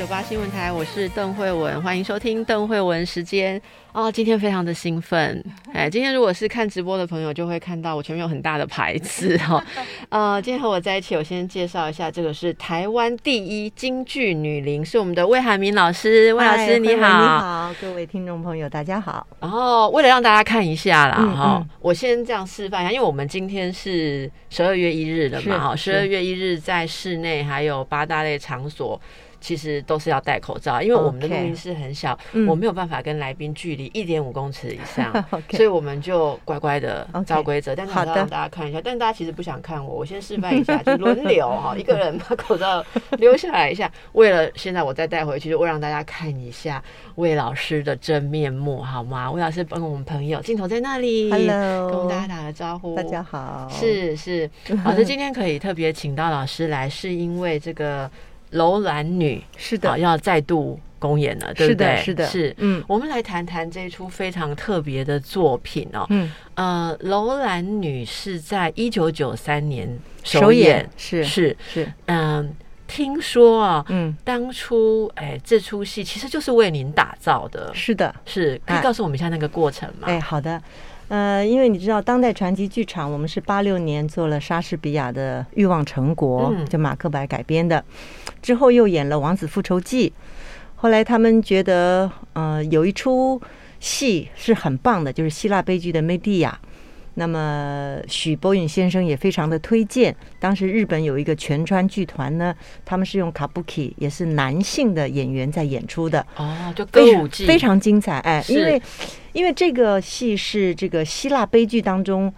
九八新闻台，我是邓慧文，欢迎收听邓慧文时间。哦，今天非常的兴奋，哎，今天如果是看直播的朋友，就会看到我前面有很大的牌子 哈。呃，今天和我在一起，我先介绍一下，这个是台湾第一京剧女伶，是我们的魏海明老师。魏老师你好，你好，各位听众朋友大家好。然后为了让大家看一下啦，哈，我先这样示范一下，因为我们今天是十二月一日的嘛，哈，十二月一日在室内还有八大类场所。其实都是要戴口罩，因为我们的录音室很小，我没有办法跟来宾距离一点五公尺以上，所以我们就乖乖的照规则。但是要让大家看一下，但大家其实不想看我，我先示范一下，就轮流哈，一个人把口罩留下来一下。为了现在我再带回去，就为让大家看一下魏老师的真面目，好吗？魏老师帮我们朋友镜头在那里，Hello，跟大家打个招呼，大家好。是是，老师今天可以特别请到老师来，是因为这个。楼兰女是的，要再度公演了，对不对？是的，是。嗯，我们来谈谈这一出非常特别的作品哦。嗯，呃，楼兰女是在一九九三年首演，是是。是。嗯，听说啊，嗯，当初哎，这出戏其实就是为您打造的，是的，是可以告诉我们一下那个过程吗？哎，好的。呃，因为你知道，当代传奇剧场，我们是八六年做了莎士比亚的《欲望城国》，就马克白改编的，之后又演了《王子复仇记》，后来他们觉得，呃，有一出戏是很棒的，就是希腊悲剧的《梅蒂亚》。那么许博允先生也非常的推荐。当时日本有一个全川剧团呢，他们是用卡布奇，也是男性的演员在演出的。哦，就歌舞剧，非常精彩。哎，因为因为这个戏是这个希腊悲剧当中，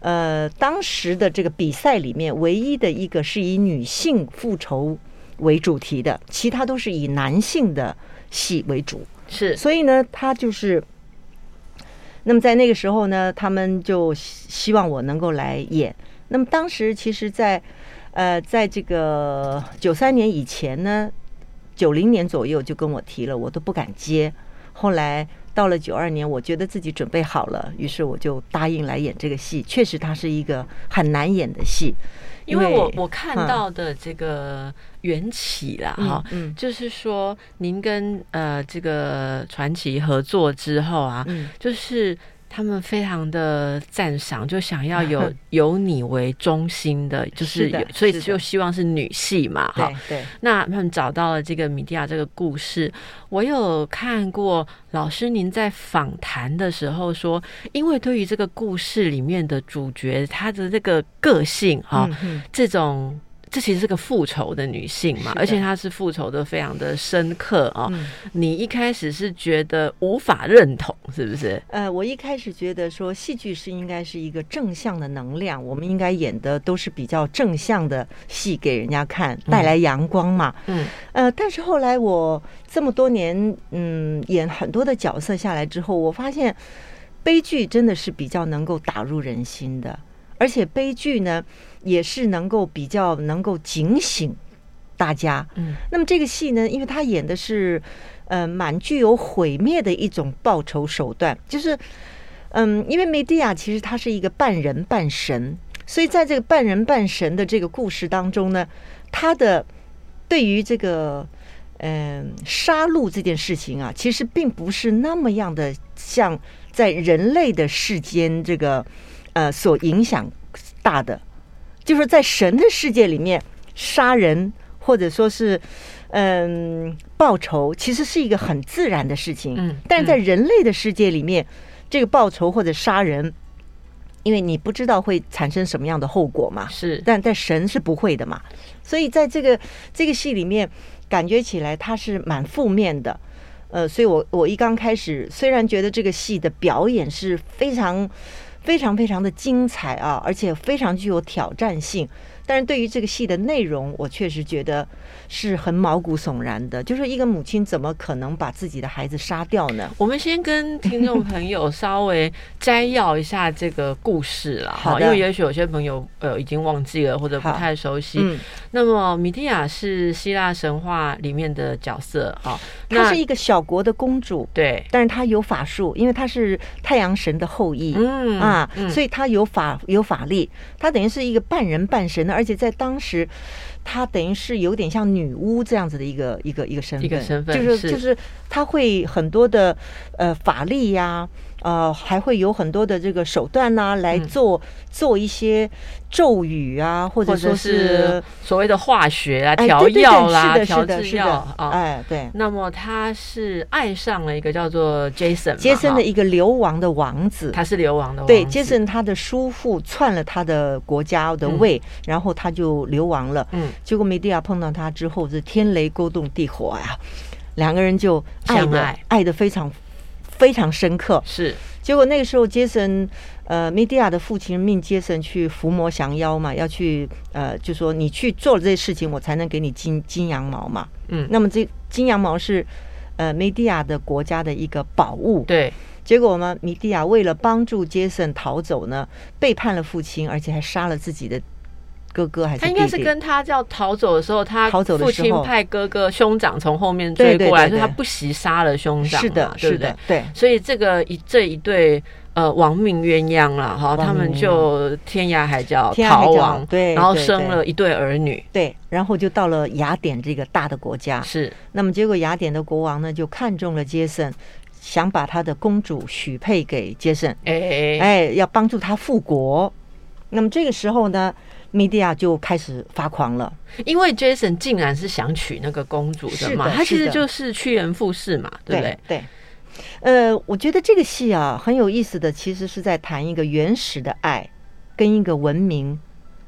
呃，当时的这个比赛里面唯一的一个是以女性复仇为主题的，其他都是以男性的戏为主。是，所以呢，他就是。那么在那个时候呢，他们就希望我能够来演。那么当时其实，在呃，在这个九三年以前呢，九零年左右就跟我提了，我都不敢接。后来到了九二年，我觉得自己准备好了，于是我就答应来演这个戏。确实，它是一个很难演的戏。因为我我看到的这个缘起啦，哈，就是说您跟呃这个传奇合作之后啊，就是。他们非常的赞赏，就想要有 有你为中心的，就是所以就希望是女戏嘛，哈。对。那他们找到了这个米蒂亚这个故事，我有看过老师您在访谈的时候说，因为对于这个故事里面的主角，他的这个个性哈，这种。这其实是个复仇的女性嘛，而且她是复仇的非常的深刻啊。你一开始是觉得无法认同，是不是？呃，我一开始觉得说戏剧是应该是一个正向的能量，我们应该演的都是比较正向的戏给人家看，带来阳光嘛。嗯。呃，但是后来我这么多年嗯演很多的角色下来之后，我发现悲剧真的是比较能够打入人心的，而且悲剧呢。也是能够比较能够警醒大家。嗯，那么这个戏呢，因为他演的是呃蛮具有毁灭的一种报仇手段，就是嗯，因为梅蒂亚其实他是一个半人半神，所以在这个半人半神的这个故事当中呢，他的对于这个嗯杀戮这件事情啊，其实并不是那么样的像在人类的世间这个呃所影响大的。就是在神的世界里面，杀人或者说是嗯报仇，其实是一个很自然的事情。嗯，但是在人类的世界里面，这个报仇或者杀人，因为你不知道会产生什么样的后果嘛。是，但在神是不会的嘛。所以在这个这个戏里面，感觉起来它是蛮负面的。呃，所以我我一刚开始，虽然觉得这个戏的表演是非常。非常非常的精彩啊，而且非常具有挑战性，但是对于这个戏的内容，我确实觉得是很毛骨悚然的。就是一个母亲怎么可能把自己的孩子杀掉呢？我们先跟听众朋友稍微摘要一下这个故事了，好，因为也许有些朋友呃已经忘记了或者不太熟悉。那么米蒂亚是希腊神话里面的角色，哈，她是一个小国的公主，对，但是她有法术，因为她是太阳神的后裔，嗯啊，所以她有法有法力，她等于是一个半人半神的，而且在当时，她等于是有点像女巫这样子的一个一个一个身份，一个身份，就是就是她会很多的呃法力呀。呃，还会有很多的这个手段呢，来做做一些咒语啊，或者说是所谓的化学啊、调药啦、调制药啊。哎，对。那么他是爱上了一个叫做 Jason，杰森的一个流亡的王子。他是流亡的。对，杰森他的叔父篡了他的国家的位，然后他就流亡了。嗯。结果梅蒂亚碰到他之后，是天雷勾动地火呀，两个人就爱的爱的非常。非常深刻，是。结果那个时候，杰森，呃，米迪亚的父亲命杰森去伏魔降妖嘛，要去，呃，就说你去做了这些事情，我才能给你金金羊毛嘛。嗯。那么这金羊毛是，呃，米迪亚的国家的一个宝物。对。结果呢，米迪亚为了帮助杰森逃走呢，背叛了父亲，而且还杀了自己的。哥哥还是他应该是跟他叫逃走的时候，他逃走父亲派哥哥兄长从后面追过来，所以他不惜杀了兄长。是的，是的，对。所以这个一这一对呃亡命鸳鸯了哈，他们就天涯海角逃亡，对，然后生了一对儿女，对，然后就到了雅典这个大的国家。是，那么结果雅典的国王呢就看中了杰森，想把他的公主许配给杰森，哎哎，要帮助他复国。那么这个时候呢？米迪亚就开始发狂了，因为 Jason 竟然是想娶那个公主的嘛，他其实就是趋炎附势嘛，对不对？对。呃，我觉得这个戏啊很有意思的，其实是在谈一个原始的爱跟一个文明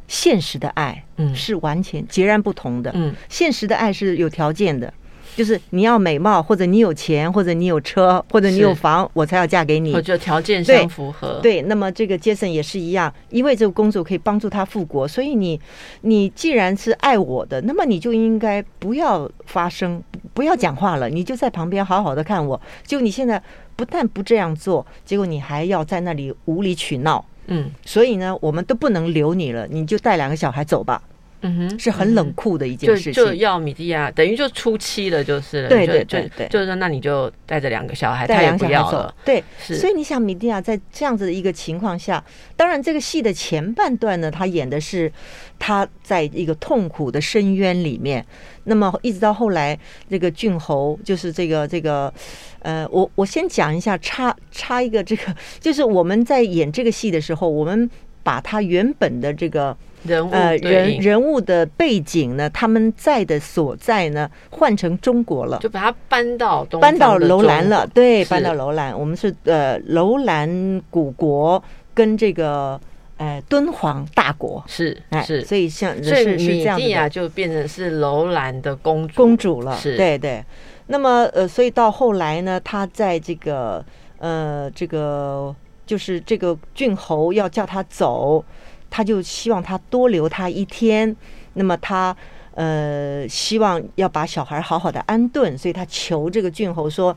现实的爱，嗯，是完全截然不同的。嗯，现实的爱是有条件的。就是你要美貌，或者你有钱，或者你有车，或者你有房，我才要嫁给你。我觉得条件相符合。对，那么这个杰森也是一样，因为这个工作可以帮助他复国，所以你你既然是爱我的，那么你就应该不要发声，不要讲话了，你就在旁边好好的看我。就你现在不但不这样做，结果你还要在那里无理取闹。嗯，所以呢，我们都不能留你了，你就带两个小孩走吧。嗯哼，是很冷酷的一件事情，就要米蒂亚，等于就初期了，就是对对对对，就是说，那你就带着两个小孩，他也不要了，对，所以你想，米蒂亚在这样子的一个情况下，当然这个戏的前半段呢，他演的是他在一个痛苦的深渊里面，那么一直到后来，这个俊侯就是这个这个，呃，我我先讲一下，插插一个这个，就是我们在演这个戏的时候，我们把他原本的这个。人物呃人人物的背景呢？他们在的所在呢？换成中国了，就把它搬到搬到楼兰了。对，搬到楼兰。我们是呃楼兰古国跟这个呃敦煌大国是是，所以像是是这样啊，就变成是楼兰的公主公主了。是，对对。那么呃，所以到后来呢，他在这个呃这个就是这个郡侯要叫他走。他就希望他多留他一天，那么他呃希望要把小孩好好的安顿，所以他求这个郡侯说：“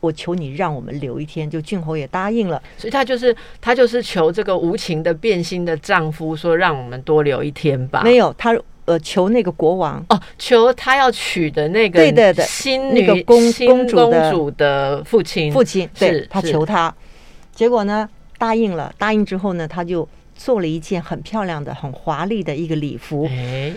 我求你让我们留一天。”就郡侯也答应了，所以他就是他就是求这个无情的变心的丈夫说：“让我们多留一天吧。”没有，他呃求那个国王哦，求他要娶的那个对对对新那个公公主的父亲父亲，对他求他，结果呢答应了，答应之后呢他就。做了一件很漂亮的、很华丽的一个礼服，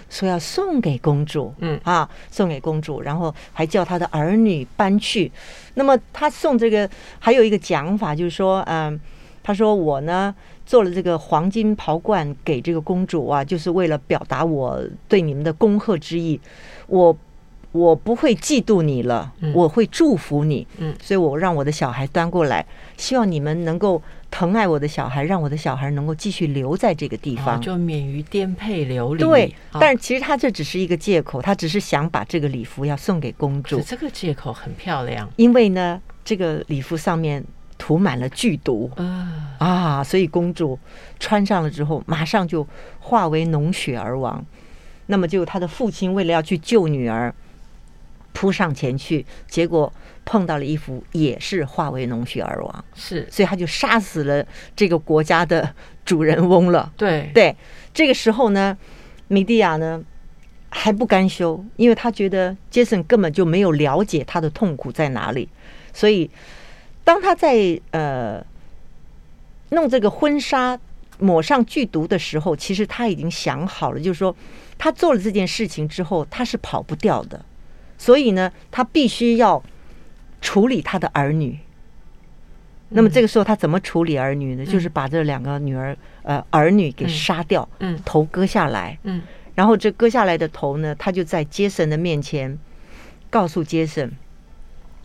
说要送给公主，嗯啊，送给公主，然后还叫他的儿女搬去。那么他送这个还有一个讲法，就是说，嗯，他说我呢做了这个黄金袍冠给这个公主啊，就是为了表达我对你们的恭贺之意。我我不会嫉妒你了，我会祝福你。嗯，所以我让我的小孩端过来，希望你们能够。疼爱我的小孩，让我的小孩能够继续留在这个地方，就免于颠沛流离。对，但是其实他这只是一个借口，他只是想把这个礼服要送给公主。这个借口很漂亮，因为呢，这个礼服上面。涂满了剧毒啊，所以公主穿上了之后，马上就化为脓血而亡。那么就他的父亲为了要去救女儿，扑上前去，结果碰到了一幅也是化为脓血而亡。是，所以他就杀死了这个国家的主人翁了。对对，这个时候呢，米蒂亚呢还不甘休，因为他觉得杰森根本就没有了解他的痛苦在哪里，所以当他在呃弄这个婚纱抹上剧毒的时候，其实他已经想好了，就是说。他做了这件事情之后，他是跑不掉的，所以呢，他必须要处理他的儿女。那么这个时候，他怎么处理儿女呢？就是把这两个女儿呃儿女给杀掉，嗯，头割下来，嗯，然后这割下来的头呢，他就在杰森的面前告诉杰森，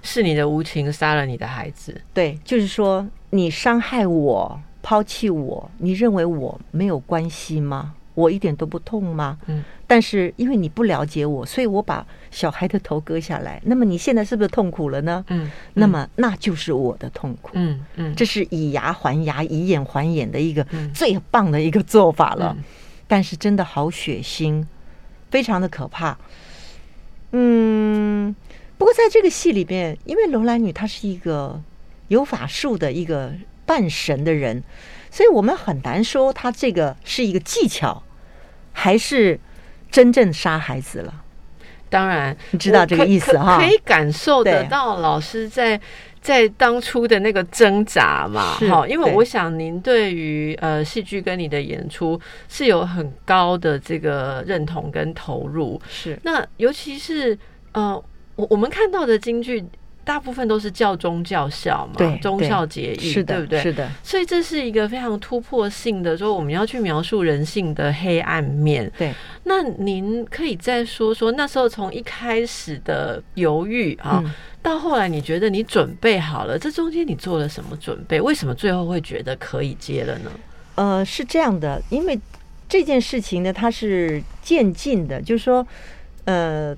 是你的无情杀了你的孩子。对，就是说你伤害我，抛弃我，你认为我没有关系吗？我一点都不痛吗？嗯，但是因为你不了解我，所以我把小孩的头割下来。那么你现在是不是痛苦了呢？嗯，那么那就是我的痛苦。嗯嗯，这是以牙还牙、以眼还眼的一个最棒的一个做法了。但是真的好血腥，非常的可怕。嗯，不过在这个戏里面，因为楼兰女她是一个有法术的一个半神的人，所以我们很难说她这个是一个技巧。还是真正杀孩子了？当然，你知道这个意思哈，可以感受得到老师在在当初的那个挣扎嘛。好，因为我想您对于呃戏剧跟你的演出是有很高的这个认同跟投入。是，那尤其是呃，我我们看到的京剧。大部分都是教中教校嘛，对，忠孝节义，对不对？是的，所以这是一个非常突破性的，说我们要去描述人性的黑暗面。对，那您可以再说说那时候从一开始的犹豫啊，到后来你觉得你准备好了，这中间你做了什么准备？为什么最后会觉得可以接了呢？呃，是这样的，因为这件事情呢，它是渐进的，就是说，呃。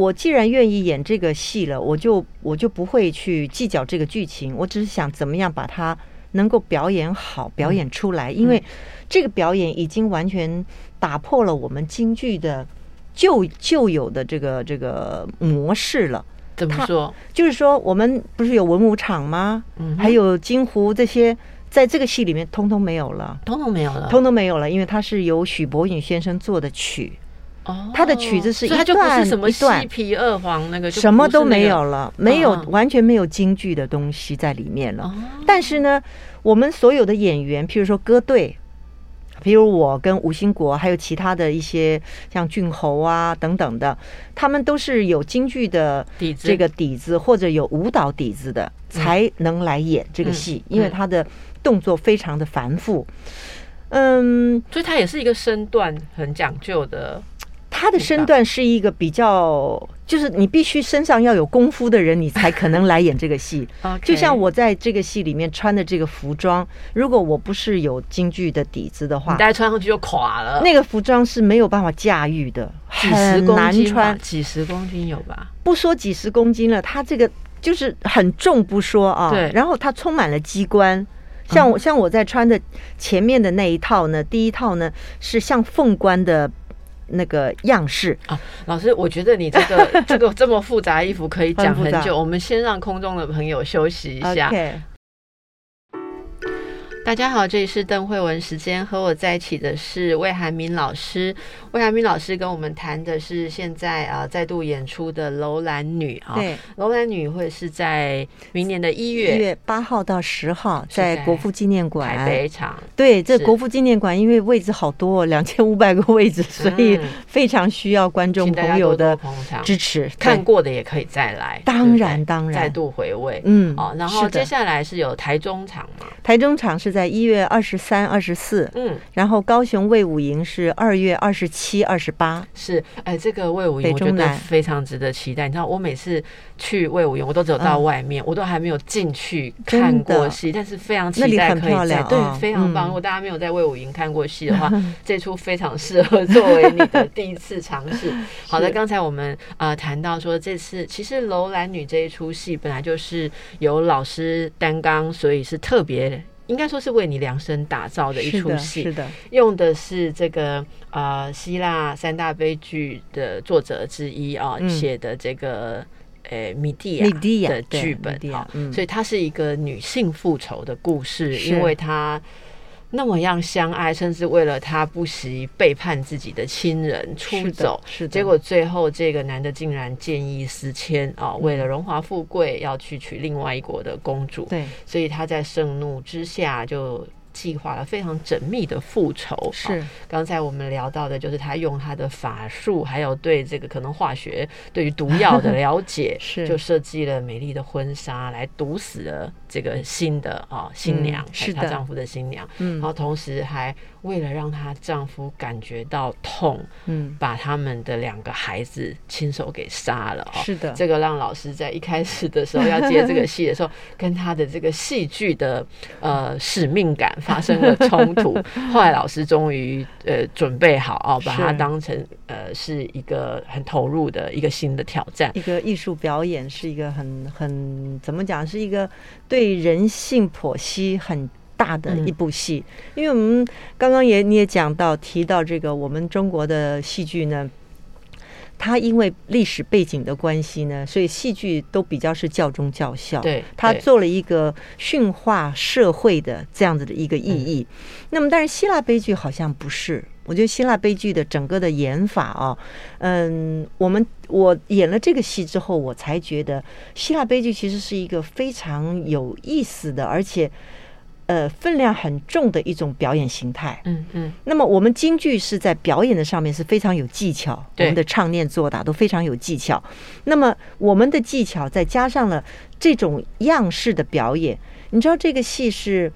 我既然愿意演这个戏了，我就我就不会去计较这个剧情，我只是想怎么样把它能够表演好，表演出来。因为这个表演已经完全打破了我们京剧的旧旧有的这个这个模式了。怎么说？就是说，我们不是有文武场吗？嗯，还有金湖这些，在这个戏里面通通没有了，通通没有了，通通没有了，因为它是由许伯允先生做的曲。他的曲子是一段一段，一皮二黄那个什么都没有了，没有完全没有京剧的东西在里面了。但是呢，我们所有的演员，譬如说歌队，比如我跟吴兴国，还有其他的一些像俊侯啊等等的，他们都是有京剧的底子，这个底子或者有舞蹈底子的，才能来演这个戏，因为他的动作非常的繁复。嗯，所以他也是一个身段很讲究的。他的身段是一个比较，就是你必须身上要有功夫的人，你才可能来演这个戏。就像我在这个戏里面穿的这个服装，如果我不是有京剧的底子的话，大家穿上去就垮了。那个服装是没有办法驾驭的，很难穿。几十公斤有吧？不说几十公斤了，它这个就是很重不说啊。对。然后它充满了机关，像我像我在穿的前面的那一套呢，第一套呢是像凤冠的。那个样式。啊，老师，我觉得你这个 这个这么复杂衣服可以讲很久，我们先让空中的朋友休息一下。大家好，这里是邓慧文时间，和我在一起的是魏寒明老师。魏寒明老师跟我们谈的是现在啊再度演出的《楼兰女》啊，对，《楼兰女》会是在明年的一月一月八号到十号在国父纪念馆台北场。对，这国父纪念馆因为位置好多，两千五百个位置，所以非常需要观众朋友的支持。看过的也可以再来，当然当然再度回味。嗯，哦，然后接下来是有台中场嘛？台中场是。是在一月二十三、二十四，嗯，然后高雄魏武营是二月二十七、二十八，是，哎，这个魏武营我觉得非常值得期待。你知道，我每次去魏武营，我都只有到外面，我都还没有进去看过戏，但是非常期待可以在，对，非常棒。如果大家没有在魏武营看过戏的话，这出非常适合作为你的第一次尝试。好的，刚才我们呃谈到说，这次其实《楼兰女》这一出戏本来就是由老师担纲，所以是特别。应该说是为你量身打造的一出戏，是的，用的是这个呃希腊三大悲剧的作者之一啊写的这个呃米蒂亚的剧本啊，所以它是一个女性复仇的故事，因为它。那么样相爱，甚至为了他不惜背叛自己的亲人出走，是结果最后这个男的竟然见异思迁啊，为了荣华富贵要去娶另外一国的公主，对，所以他在盛怒之下就。计划了非常缜密的复仇。是刚才我们聊到的，就是他用他的法术，还有对这个可能化学对于毒药的了解，是就设计了美丽的婚纱来毒死了这个新的啊新娘，是她丈夫的新娘。嗯，然后同时还为了让她丈夫感觉到痛，嗯，把他们的两个孩子亲手给杀了。哦是的，这个让老师在一开始的时候要接这个戏的时候，跟他的这个戏剧的呃使命感。发生了冲突，后来老师终于呃准备好哦，把它当成呃是一个很投入的一个新的挑战。一个艺术表演是一个很很怎么讲，是一个对人性剖析很大的一部戏。因为我们刚刚也你也讲到提到这个我们中国的戏剧呢。它因为历史背景的关系呢，所以戏剧都比较是教中教校。对，它做了一个驯化社会的这样子的一个意义。那么，但是希腊悲剧好像不是。我觉得希腊悲剧的整个的演法啊，嗯，我们我演了这个戏之后，我才觉得希腊悲剧其实是一个非常有意思的，而且。呃，分量很重的一种表演形态。嗯嗯。那么我们京剧是在表演的上面是非常有技巧，我们的唱念做打都非常有技巧。那么我们的技巧再加上了这种样式的表演，你知道这个戏是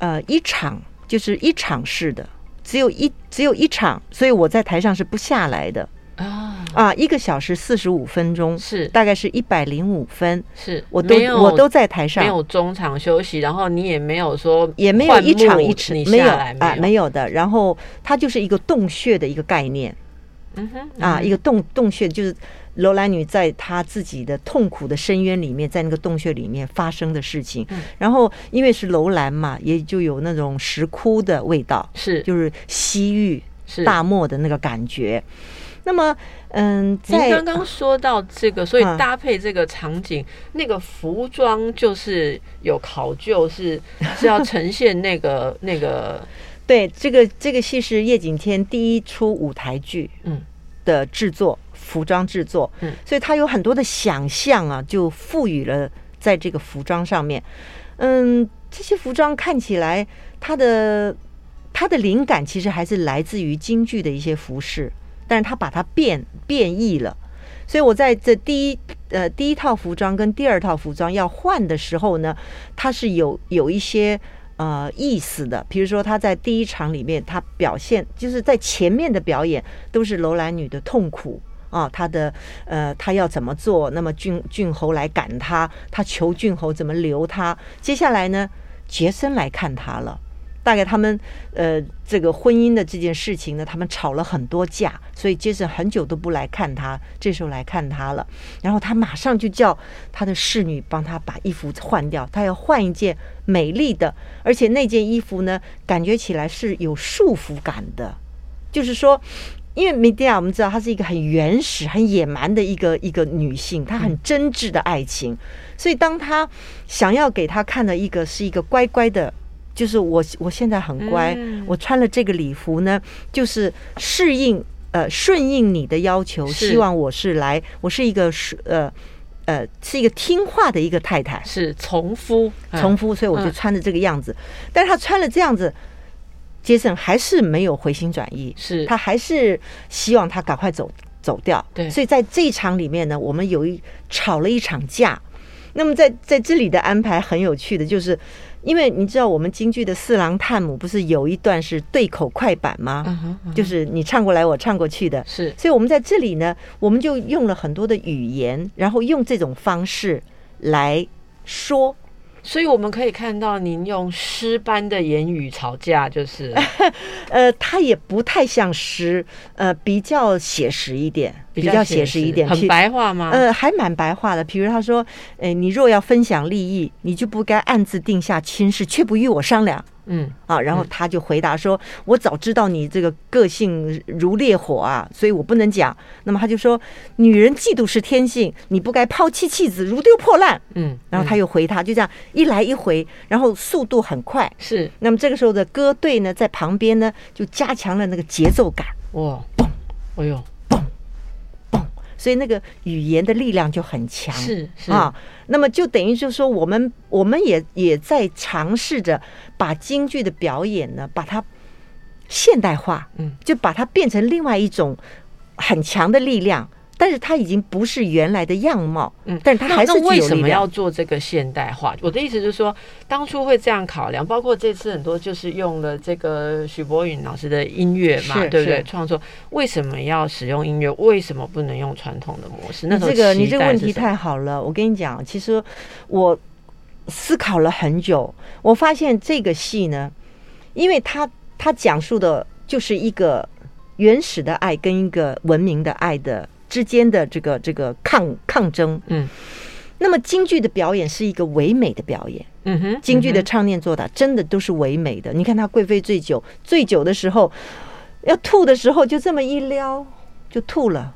呃一场就是一场式的，只有一只有一场，所以我在台上是不下来的。啊。啊！一个小时四十五分钟，是。大概是一百零五分，是。我都我都在台上，没有中场休息，然后你也没有说也没有一场一场没有啊没有。的，然后它就是一个洞穴的一个概念，嗯哼啊一个洞洞穴就是楼兰女在她自己的痛苦的深渊里面，在那个洞穴里面发生的事情，然后因为是楼兰嘛，也就有那种石窟的味道，是。就是西域大漠的那个感觉。那么，嗯，在刚刚说到这个，所以搭配这个场景，那个服装就是有考究，是 是要呈现那个那个。对，这个这个戏是叶景天第一出舞台剧，嗯的制作，服装制作，嗯，所以他有很多的想象啊，就赋予了在这个服装上面。嗯，这些服装看起来，它的它的灵感其实还是来自于京剧的一些服饰。但是他把它变变异了，所以我在这第一呃第一套服装跟第二套服装要换的时候呢，它是有有一些呃意思的。比如说他在第一场里面，他表现就是在前面的表演都是楼兰女的痛苦啊，他的呃他要怎么做？那么郡郡侯来赶他，他求郡侯怎么留他？接下来呢，杰森来看他了。大概他们呃，这个婚姻的这件事情呢，他们吵了很多架，所以杰森很久都不来看他。这时候来看他了，然后他马上就叫他的侍女帮他把衣服换掉，他要换一件美丽的，而且那件衣服呢，感觉起来是有束缚感的。就是说，因为米蒂亚我们知道她是一个很原始、很野蛮的一个一个女性，她很真挚的爱情，所以当她想要给他看的一个是一个乖乖的。就是我，我现在很乖。我穿了这个礼服呢，就是适应呃顺应你的要求，希望我是来，我是一个是呃呃是一个听话的一个太太，是从夫从夫，所以我就穿的这个样子。但是他穿了这样子，杰森还是没有回心转意，是他还是希望他赶快走走掉。对，所以在这一场里面呢，我们有一吵了一场架。那么在在这里的安排很有趣的，就是。因为你知道我们京剧的四郎探母不是有一段是对口快板吗？就是你唱过来，我唱过去的。是，所以我们在这里呢，我们就用了很多的语言，然后用这种方式来说。所以我们可以看到，您用诗般的言语吵架，就是，呃，他也不太像诗，呃，比较写实一点，比较写实一点，很白话吗？呃，还蛮白话的。比如他说，哎，你若要分享利益，你就不该暗自定下亲事，却不与我商量。嗯啊，然后他就回答说：“我早知道你这个个性如烈火啊，所以我不能讲。”那么他就说：“女人嫉妒是天性，你不该抛弃妻子如丢破烂。”嗯，然后他又回他，就这样一来一回，然后速度很快。是，那么这个时候的歌队呢，在旁边呢，就加强了那个节奏感。哇，嘣，哎呦。所以那个语言的力量就很强，是是啊，那么就等于就是说，我们我们也也在尝试着把京剧的表演呢，把它现代化，嗯，就把它变成另外一种很强的力量。但是它已经不是原来的样貌，嗯，但是它还是为什么要做这个现代化？我的意思就是说，当初会这样考量，包括这次很多就是用了这个许博允老师的音乐嘛，对不对？创作为什么要使用音乐？为什么不能用传统的模式？那这个你这个问题太好了。我跟你讲，其实我思考了很久，我发现这个戏呢，因为它它讲述的就是一个原始的爱跟一个文明的爱的。之间的这个这个抗抗争，嗯，那么京剧的表演是一个唯美的表演，嗯哼，京剧的唱念做打真的都是唯美的。你看他贵妃醉酒，醉酒的时候要吐的时候，就这么一撩就吐了，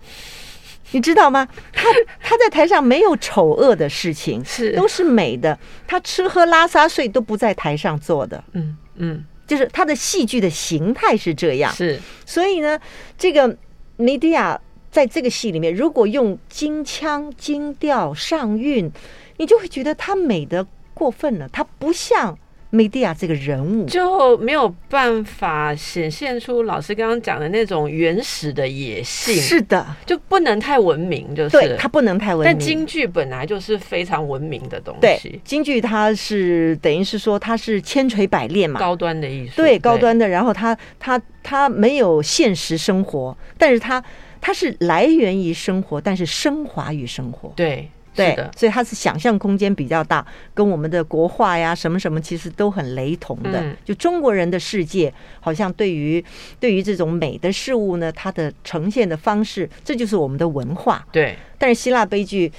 你知道吗？他他在台上没有丑恶的事情，是都是美的。他吃喝拉撒睡都不在台上做的，嗯嗯，就是他的戏剧的形态是这样，是。所以呢，这个梅迪亚。在这个戏里面，如果用京腔、京调、上韵，你就会觉得它美的过分了，它不像梅蒂亚这个人物，就没有办法显现出老师刚刚讲的那种原始的野性。是的，就不能太文明，就是对，它不能太文明。但京剧本来就是非常文明的东西，京剧它是等于是说它是千锤百炼嘛，高端的艺术，对，高端的。然后它它它没有现实生活，但是它。它是来源于生活，但是升华于生活。对，对，所以它是想象空间比较大，跟我们的国画呀什么什么其实都很雷同的。就中国人的世界，好像对于对于这种美的事物呢，它的呈现的方式，这就是我们的文化。对，但是希腊悲剧，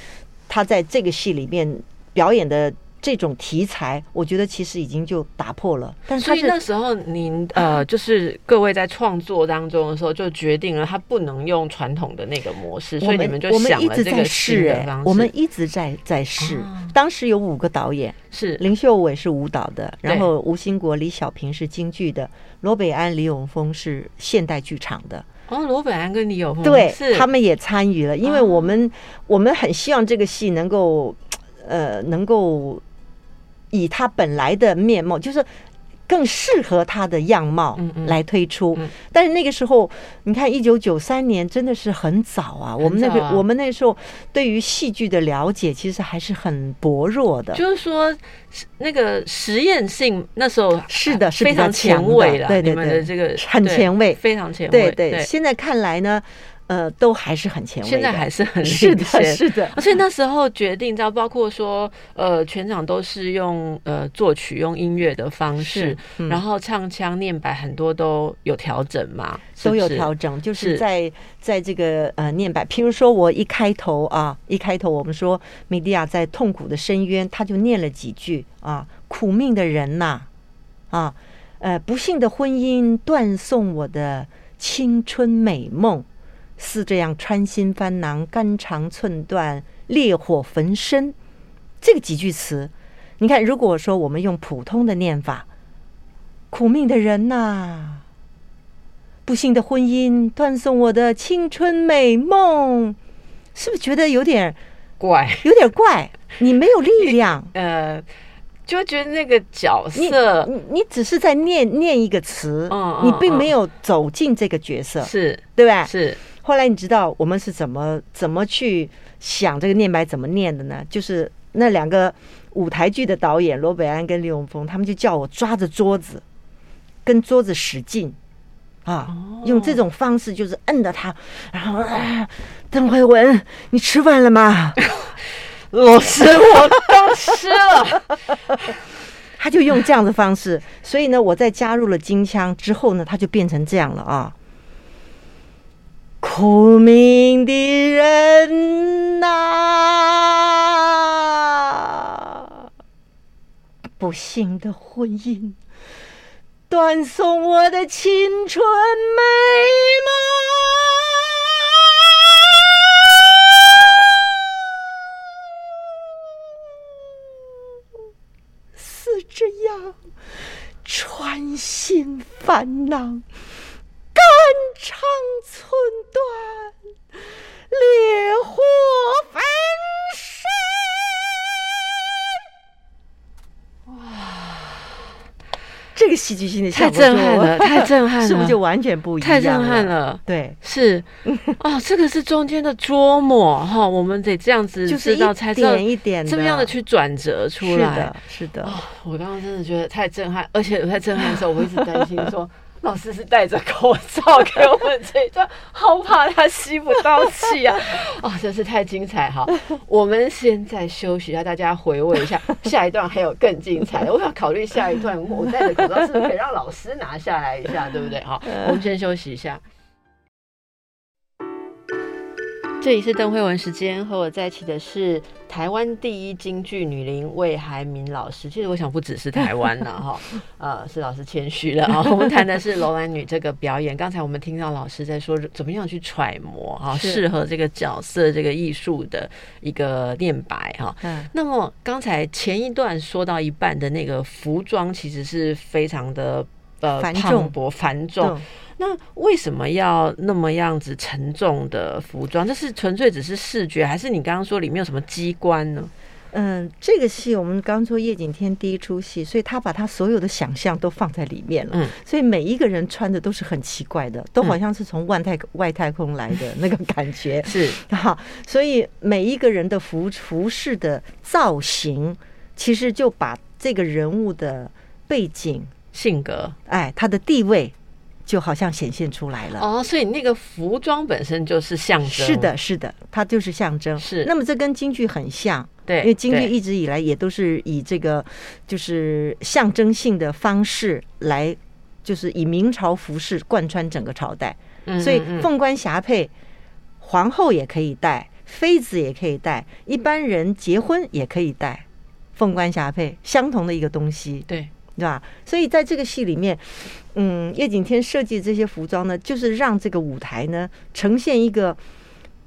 它在这个戏里面表演的。这种题材，我觉得其实已经就打破了。但所以那时候您呃，就是各位在创作当中的时候，就决定了他不能用传统的那个模式，所以你们就想了这个试的方式。我们一直在在试。当时有五个导演，是林秀伟是舞蹈的，然后吴兴国、李小平是京剧的，罗北安、李永峰是现代剧场的。哦，罗北安跟李永峰对，他们也参与了，因为我们我们很希望这个戏能够呃能够。以他本来的面貌，就是更适合他的样貌来推出。但是那个时候，你看一九九三年真的是很早啊。我们那个我们那时候对于戏剧的了解其实还是很薄弱的。就是说，那个实验性那时候是的，是非常前卫了。对对对，这个很前卫，非常前卫。对对，现在看来呢。呃，都还是很前卫，现在还是很是的，是的。而且那时候决定，知道包括说，呃，全场都是用呃作曲、用音乐的方式，然后唱腔、念白很多都有调整嘛，都有调整。就是在在这个呃念白，譬如说我一开头啊，一开头我们说米迪亚在痛苦的深渊，他就念了几句啊，苦命的人呐，啊，呃，不幸的婚姻断送我的青春美梦。似这样穿心翻囊，肝肠寸断，烈火焚身。这个几句词，你看，如果说我们用普通的念法，苦命的人呐，不幸的婚姻断送我的青春美梦，是不是觉得有点怪？有点怪，你没有力量，呃，就觉得那个角色，你你只是在念念一个词，嗯，你并没有走进这个角色，是对吧？是。后来你知道我们是怎么怎么去想这个念白怎么念的呢？就是那两个舞台剧的导演罗北安跟李永峰，他们就叫我抓着桌子，跟桌子使劲啊，用这种方式就是摁着他，然后邓慧文，你吃饭了吗？老师，我 刚吃了。他就用这样的方式，所以呢，我在加入了金枪之后呢，他就变成这样了啊。苦命的人呐，不幸的婚姻，断送我的青春美梦。是这样，穿心烦恼。肝肠寸断，烈火焚身。哇，这个戏剧性的太震撼了，太震撼了，是不是就完全不一样？太震撼了，对，是哦，这个是中间的琢磨哈，我们得这样子 知道，才知道一点这么样的去转折出来。是的，我刚刚真的觉得太震撼，而且我在震撼的时候，我一直担心说。老师是戴着口罩给我们这一段，好怕他吸不到气啊！哦，真是太精彩哈！我们现在休息一下，大家回味一下，下一段还有更精彩的。我要考虑下一段，我戴着口罩是不是可以让老师拿下来一下，对不对？好，我们先休息一下。这里是邓慧文时间，和我在一起的是台湾第一京剧女伶魏海敏老师。其实我想不只是台湾了哈，呃，是老师谦虚了啊。我们谈的是楼兰女这个表演。刚才我们听到老师在说怎么样去揣摩啊，适合这个角色这个艺术的一个念白哈。那么刚才前一段说到一半的那个服装，其实是非常的呃繁重繁重。那为什么要那么样子沉重的服装？这是纯粹只是视觉，还是你刚刚说里面有什么机关呢？嗯，这个戏我们刚说叶景天第一出戏，所以他把他所有的想象都放在里面了。嗯，所以每一个人穿的都是很奇怪的，都好像是从外太外太空来的那个感觉。是哈，所以每一个人的服服饰的造型，其实就把这个人物的背景、性格，哎，他的地位。就好像显现出来了哦，所以那个服装本身就是象征。是的，是的，它就是象征。是，那么这跟京剧很像，对，因为京剧一直以来也都是以这个就是象征性的方式来，就是以明朝服饰贯穿整个朝代。嗯所以凤冠霞帔，皇后也可以戴，妃子也可以戴，一般人结婚也可以戴凤冠霞帔，相同的一个东西。对。对吧？所以在这个戏里面，嗯，叶景天设计这些服装呢，就是让这个舞台呢呈现一个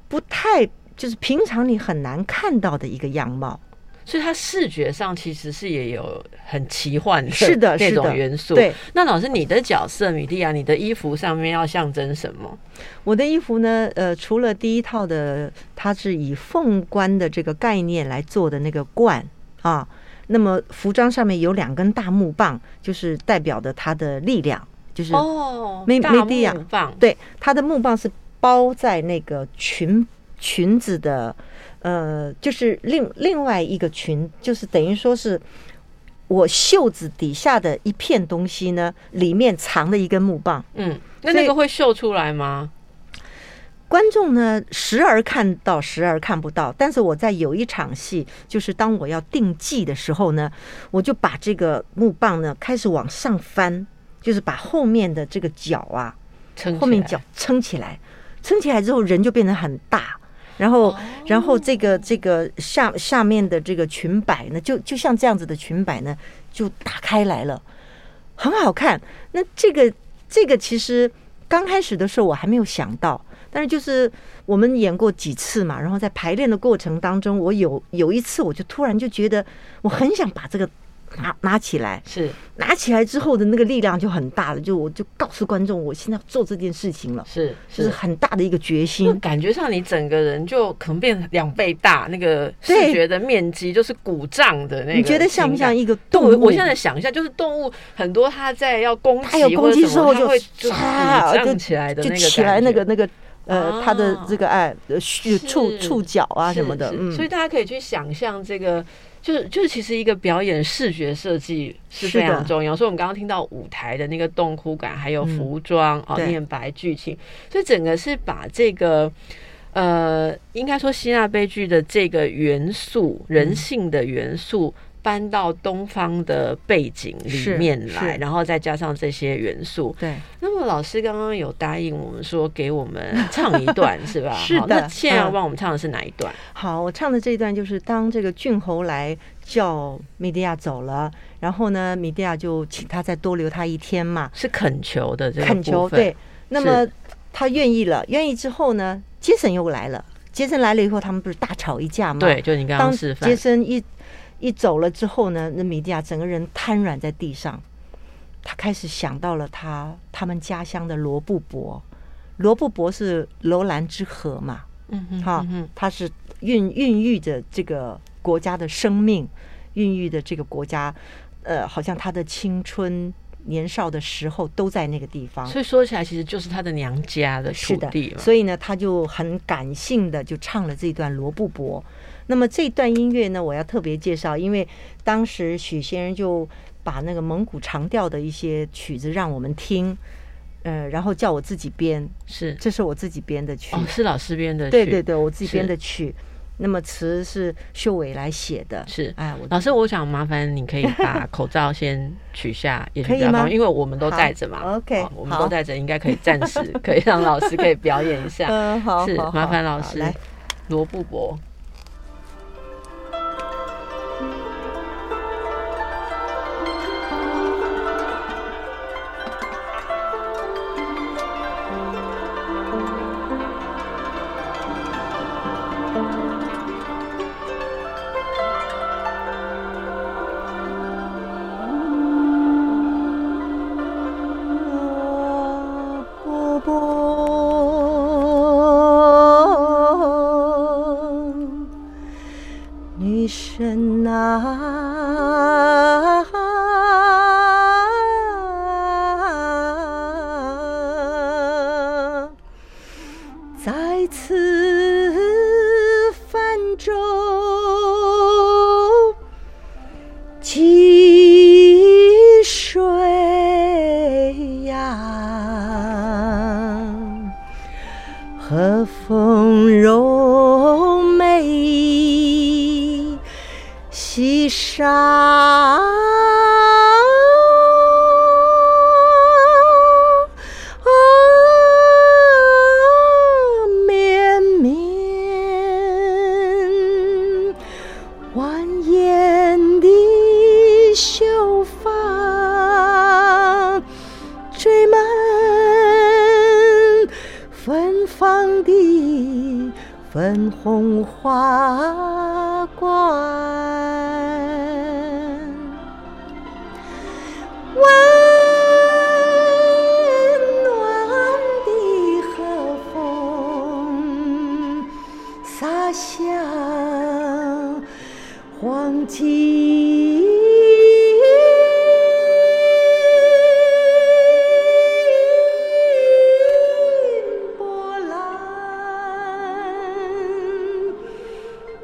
不太就是平常你很难看到的一个样貌。所以它视觉上其实是也有很奇幻的，是的，那种元素。对，那老师，你的角色米蒂亚，你的衣服上面要象征什么？我的衣服呢？呃，除了第一套的，它是以凤冠的这个概念来做的那个冠啊。那么服装上面有两根大木棒，就是代表的它的力量，就是哦，梅梅蒂亚棒，对，它的木棒是包在那个裙裙子的，呃，就是另另外一个裙，就是等于说是我袖子底下的一片东西呢，里面藏了一根木棒，嗯，那那个会秀出来吗？观众呢，时而看到，时而看不到。但是我在有一场戏，就是当我要定计的时候呢，我就把这个木棒呢开始往上翻，就是把后面的这个脚啊，撑后面脚撑起来，撑起来之后人就变得很大，然后，然后这个这个下下面的这个裙摆呢，就就像这样子的裙摆呢，就打开来了，很好看。那这个这个其实刚开始的时候我还没有想到。但是就是我们演过几次嘛，然后在排练的过程当中，我有有一次我就突然就觉得我很想把这个拿拿起来，是拿起来之后的那个力量就很大了，就我就告诉观众，我现在要做这件事情了，是就是很大的一个决心，感觉上你整个人就可能变两倍大，那个视觉的面积就是鼓胀的那个，你觉得像不像一个动物？我现在想一下，就是动物很多，它在要攻击，它有攻击之后就会就鼓胀起来的那个起来那个那个。呃，他的这个哎，触触角啊什么的，嗯，所以大家可以去想象这个，就是就是其实一个表演视觉设计是非常重要。所以我们刚刚听到舞台的那个洞窟感，还有服装啊、念白剧情，所以整个是把这个呃，应该说希腊悲剧的这个元素，人性的元素。搬到东方的背景里面来，然后再加上这些元素。对，那么老师刚刚有答应我们说给我们 唱一段，是吧？是的。那现在要帮我们唱的是哪一段？好，我唱的这一段就是当这个郡侯来叫米迪亚走了，然后呢，米迪亚就请他再多留他一天嘛，是恳求的这个恳求。对，那么他愿意了，愿意之后呢，杰森又来了。杰森来了以后，他们不是大吵一架吗？对，就你刚刚。杰森一。一走了之后呢，那米蒂亚整个人瘫软在地上，他开始想到了他他们家乡的罗布泊，罗布泊是楼兰之河嘛，嗯嗯，哈，他是孕孕育着这个国家的生命，孕育的这个国家，呃，好像他的青春年少的时候都在那个地方，所以说起来其实就是他的娘家的土地所以呢，他就很感性的就唱了这段罗布泊。那么这段音乐呢，我要特别介绍，因为当时许先生就把那个蒙古长调的一些曲子让我们听，呃，然后叫我自己编，是，这是我自己编的曲，哦，是老师编的，对对对，我自己编的曲。那么词是秀伟来写的，是，哎，老师，我想麻烦你可以把 口罩先取下，也可以吗？因为我们都戴着嘛，OK，我们都戴着，应该可以暂时可以让老师可以表演一下，嗯，好，是，麻烦老师，罗布泊。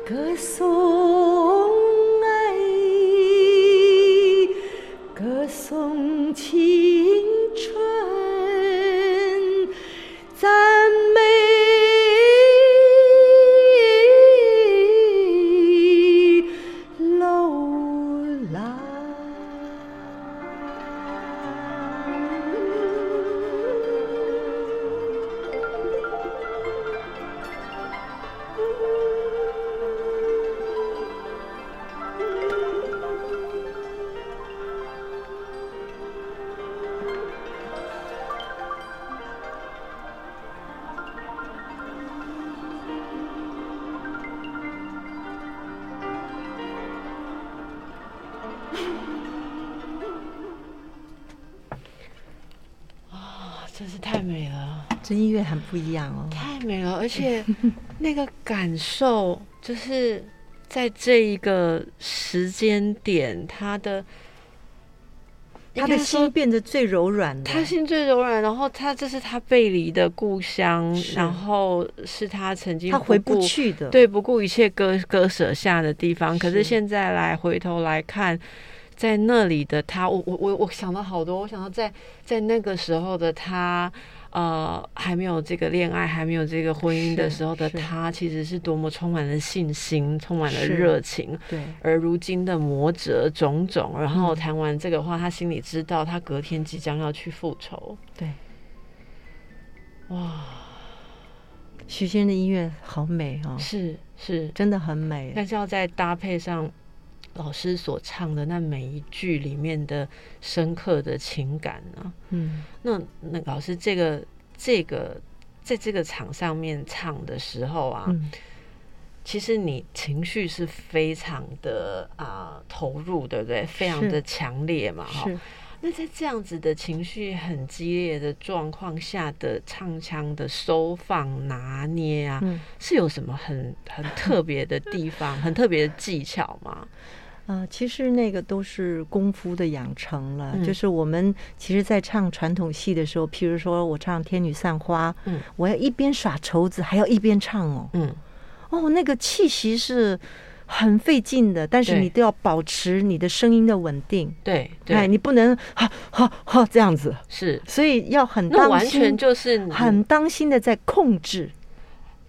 歌颂爱歌颂情不一样哦，太美了，而且 那个感受就是在这一个时间点，他的他的心变得最柔软的，他心最柔软，然后他这是他背离的故乡，然后是他曾经他回不去的，对，不顾一切割割舍下的地方。可是现在来回头来看，在那里的他，我我我我想到好多，我想到在在那个时候的他。呃，还没有这个恋爱，还没有这个婚姻的时候的他，其实是多么充满了信心，充满了热情。对，而如今的磨折种种，然后谈完这个话，他心里知道，他隔天即将要去复仇。对，哇，徐先生的音乐好美哦！是是，真的很美。但是要再搭配上。老师所唱的那每一句里面的深刻的情感呢？嗯，那那老师这个这个在这个场上面唱的时候啊，其实你情绪是非常的啊投入，对不对？非常的强烈嘛，哈。那在这样子的情绪很激烈的状况下的唱腔的收放拿捏啊，是有什么很很特别的地方，很特别的技巧吗？啊，其实那个都是功夫的养成了。就是我们其实，在唱传统戏的时候，譬如说我唱《天女散花》，嗯，我要一边耍绸子，还要一边唱哦，嗯，哦，那个气息是很费劲的，但是你都要保持你的声音的稳定，对，哎，你不能哈哈哈这样子，是，所以要很当心，完全就是很当心的在控制。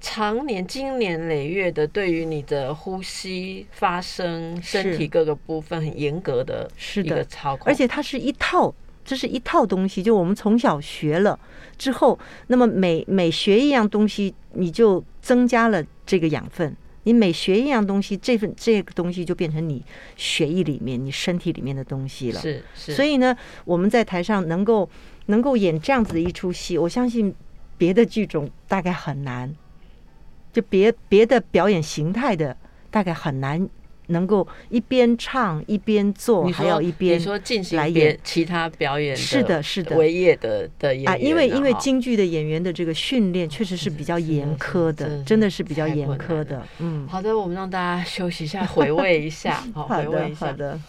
常年、经年累月的，对于你的呼吸、发声、身体各个部分很严格的，是的操控，而且它是一套，这是一套东西。就我们从小学了之后，那么每每学一样东西，你就增加了这个养分。你每学一样东西，这份这个东西就变成你血液里面、你身体里面的东西了。是是。所以呢，我们在台上能够能够演这样子的一出戏，我相信别的剧种大概很难。就别别的表演形态的，大概很难能够一边唱一边做，还要一边说进行来演其他表演。是的，是的，维业的的演员啊，因为因为京剧的演员的这个训练确实是比较严苛的，真的是比较严苛的。嗯，好的，我们让大家休息一下，回味一下，好，回味一下。好的。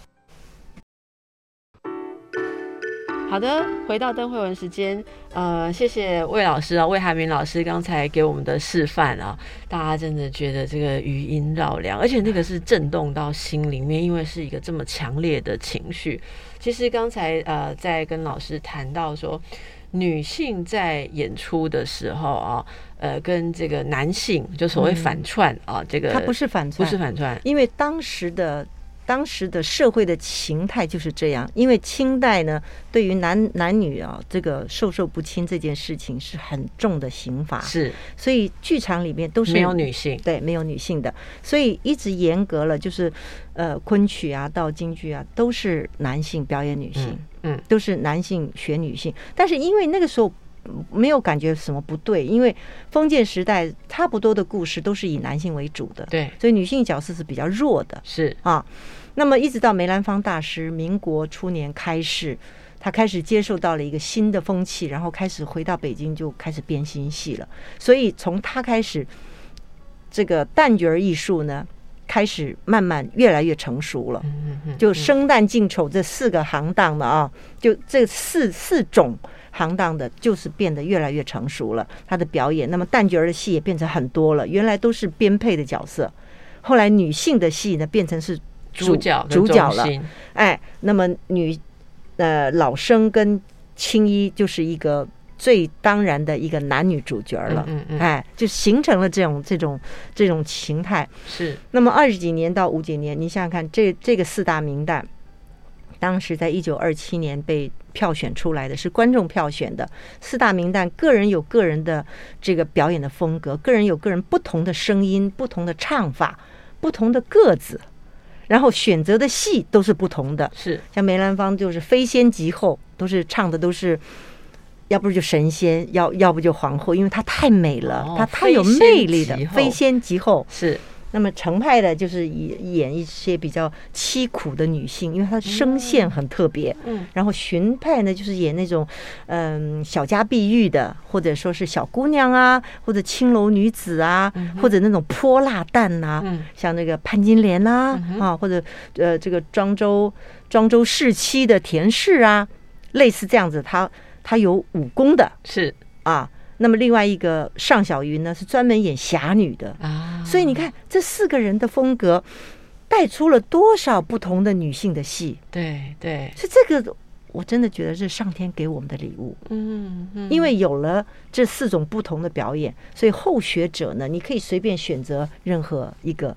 好的，回到邓慧文时间，呃，谢谢魏老师啊，魏海明老师刚才给我们的示范啊，大家真的觉得这个余音绕梁，而且那个是震动到心里面，因为是一个这么强烈的情绪。其实刚才呃，在跟老师谈到说，女性在演出的时候啊，呃，跟这个男性就所谓反串啊，这个他不是反串，不是反串，因为当时的。当时的社会的形态就是这样，因为清代呢，对于男男女啊这个授受不亲这件事情是很重的刑罚，是，所以剧场里面都是没有女性，对，没有女性的，所以一直严格了，就是呃昆曲啊到京剧啊都是男性表演女性，嗯，都是男性学女性，但是因为那个时候没有感觉什么不对，因为封建时代差不多的故事都是以男性为主的，对，所以女性角色是比较弱的，是啊。那么一直到梅兰芳大师民国初年开始，他开始接受到了一个新的风气，然后开始回到北京就开始编新戏了。所以从他开始，这个旦角艺术呢，开始慢慢越来越成熟了。就生旦净丑这四个行当的啊，就这四四种行当的，就是变得越来越成熟了。他的表演，那么旦角儿的戏也变成很多了。原来都是编配的角色，后来女性的戏呢，变成是。主角主角了，哎，那么女呃老生跟青衣就是一个最当然的一个男女主角了，嗯嗯，哎，就形成了这种这种这种形态。是，那么二十几年到五几年，你想想看，这这个四大名旦，当时在一九二七年被票选出来的是观众票选的四大名旦，个人有个人的这个表演的风格，个人有个人不同的声音、不同的唱法、不同的个子。然后选择的戏都是不同的，是像梅兰芳就是非先即后，都是唱的都是，要不就神仙，要要不就皇后，因为她太美了，她太有魅力的非仙即后是。那么程派的就是演演一些比较凄苦的女性，因为她的声线很特别。嗯，然后荀派呢就是演那种嗯小家碧玉的，或者说是小姑娘啊，或者青楼女子啊，或者那种泼辣旦呐，像那个潘金莲呐啊，或者呃这个庄周庄周侍妻的田氏啊，类似这样子，她她有武功的，是啊。那么另外一个尚小云呢，是专门演侠女的啊，所以你看这四个人的风格，带出了多少不同的女性的戏？对对，是这个，我真的觉得是上天给我们的礼物。嗯嗯，因为有了这四种不同的表演，所以后学者呢，你可以随便选择任何一个。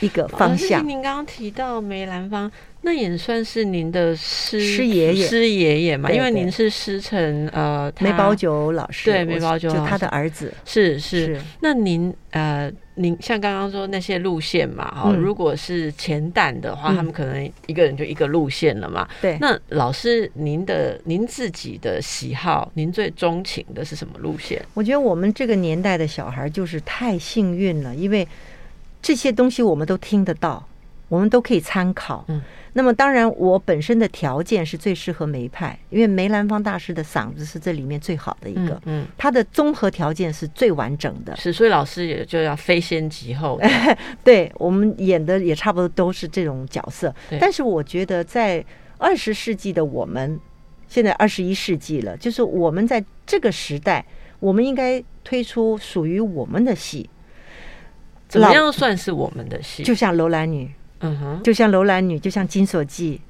一个方向。您刚刚提到梅兰芳，那也算是您的师师爷爷师爷爷嘛？因为您是师承呃梅葆玖老师，对梅葆玖就他的儿子。是是。那您呃，您像刚刚说那些路线嘛，哈，如果是前旦的话，他们可能一个人就一个路线了嘛。对。那老师，您的您自己的喜好，您最钟情的是什么路线？我觉得我们这个年代的小孩就是太幸运了，因为。这些东西我们都听得到，我们都可以参考。嗯，那么当然，我本身的条件是最适合梅派，因为梅兰芳大师的嗓子是这里面最好的一个。嗯，他的综合条件是最完整的。是，所以老师也就要非先即后。对我们演的也差不多都是这种角色。但是我觉得，在二十世纪的我们，现在二十一世纪了，就是我们在这个时代，我们应该推出属于我们的戏。怎么样算是我们的戏？就像楼兰女，嗯哼，就像楼兰女，就像金锁记，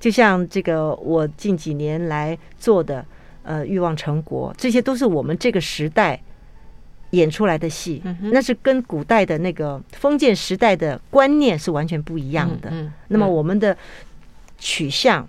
就像这个我近几年来做的呃欲望成国，这些都是我们这个时代演出来的戏，那是跟古代的那个封建时代的观念是完全不一样的。那么我们的取向、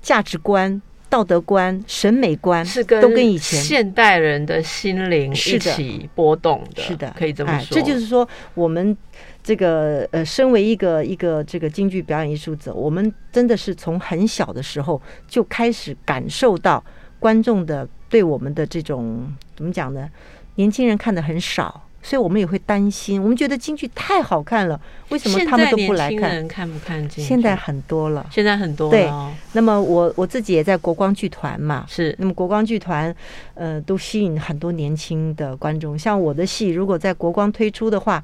价值观。道德观、审美观是跟都跟以前现代人的心灵一起波动的，是的，可以这么说。这就是说，我们这个呃，身为一个一个这个京剧表演艺术者，我们真的是从很小的时候就开始感受到观众的对我们的这种怎么讲呢？年轻人看的很少。所以我们也会担心，我们觉得京剧太好看了，为什么他们都不来看？看不看京剧？现在很多了，现在很多对。那么我我自己也在国光剧团嘛，是。那么国光剧团，呃，都吸引很多年轻的观众。像我的戏，如果在国光推出的话，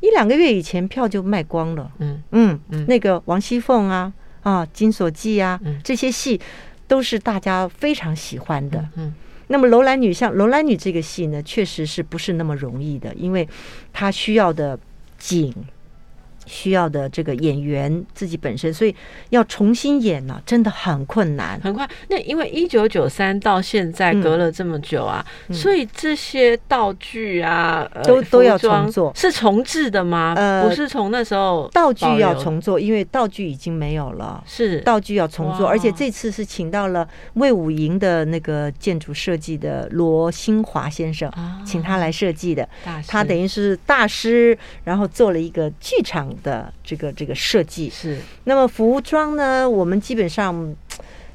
一两个月以前票就卖光了。嗯嗯嗯。那个王熙凤啊啊，金锁记啊，这些戏都是大家非常喜欢的。嗯。那么《楼兰女》像《楼兰女》这个戏呢，确实是不是那么容易的，因为她需要的景。需要的这个演员自己本身，所以要重新演呢，真的很困难。很快，那因为一九九三到现在隔了这么久啊，所以这些道具啊，都都要重做，是重置的吗？呃，不是从那时候道具要重做，因为道具已经没有了，是。道具要重做，而且这次是请到了魏武营的那个建筑设计的罗新华先生，请他来设计的，他等于是大师，然后做了一个剧场。的这个这个设计是，那么服装呢？我们基本上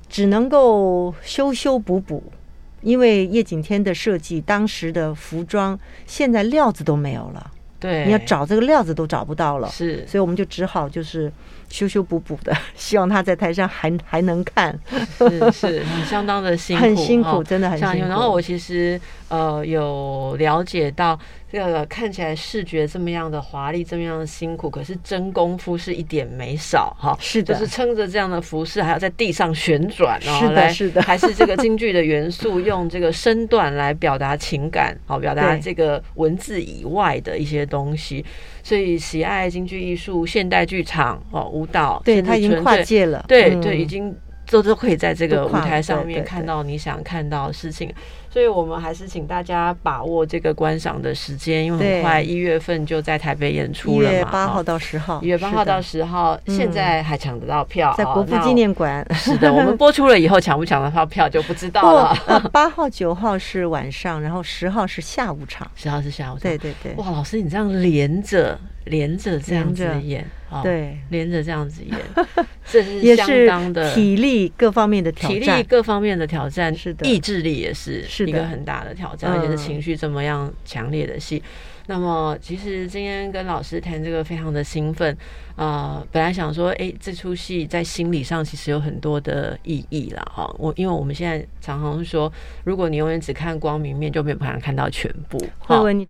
只能够修修补补，因为叶景天的设计，当时的服装现在料子都没有了，对，你要找这个料子都找不到了，是，所以我们就只好就是。修修补补的，希望他在台上还 还能看，是是，很相当的辛苦，很辛苦，真的很辛苦。然后我其实呃有了解到，这个看起来视觉这么样的华丽，这么样的辛苦，可是真功夫是一点没少哈。是的，就是撑着这样的服饰，还要在地上旋转，是的，是的，还是这个京剧的元素，用这个身段来表达情感，好表达这个文字以外的一些东西。所以喜爱京剧艺术、现代剧场哦，舞蹈，对他已经跨界了，对对，已经都都可以在这个舞台上面看到你想看到的事情。所以我们还是请大家把握这个观赏的时间，因为很快一月份就在台北演出了嘛。一月八号到十号，一月八号到十号，现在还抢得到票，在国父纪念馆。是的，我们播出了以后抢不抢得到票就不知道了。八号、九号是晚上，然后十号是下午场。十号是下午场，对对对。哇，老师你这样连着连着这样子演。对，连着这样子演，这是相当的体力各方面的挑战，体力各方面的挑战，是的，意志力也是，是一个很大的挑战，而且是情绪这么样强烈的戏。那么，其实今天跟老师谈这个非常的兴奋啊！本来想说，哎，这出戏在心理上其实有很多的意义了哈。我因为我们现在常常说，如果你永远只看光明面，就没有办法看到全部。慧文，你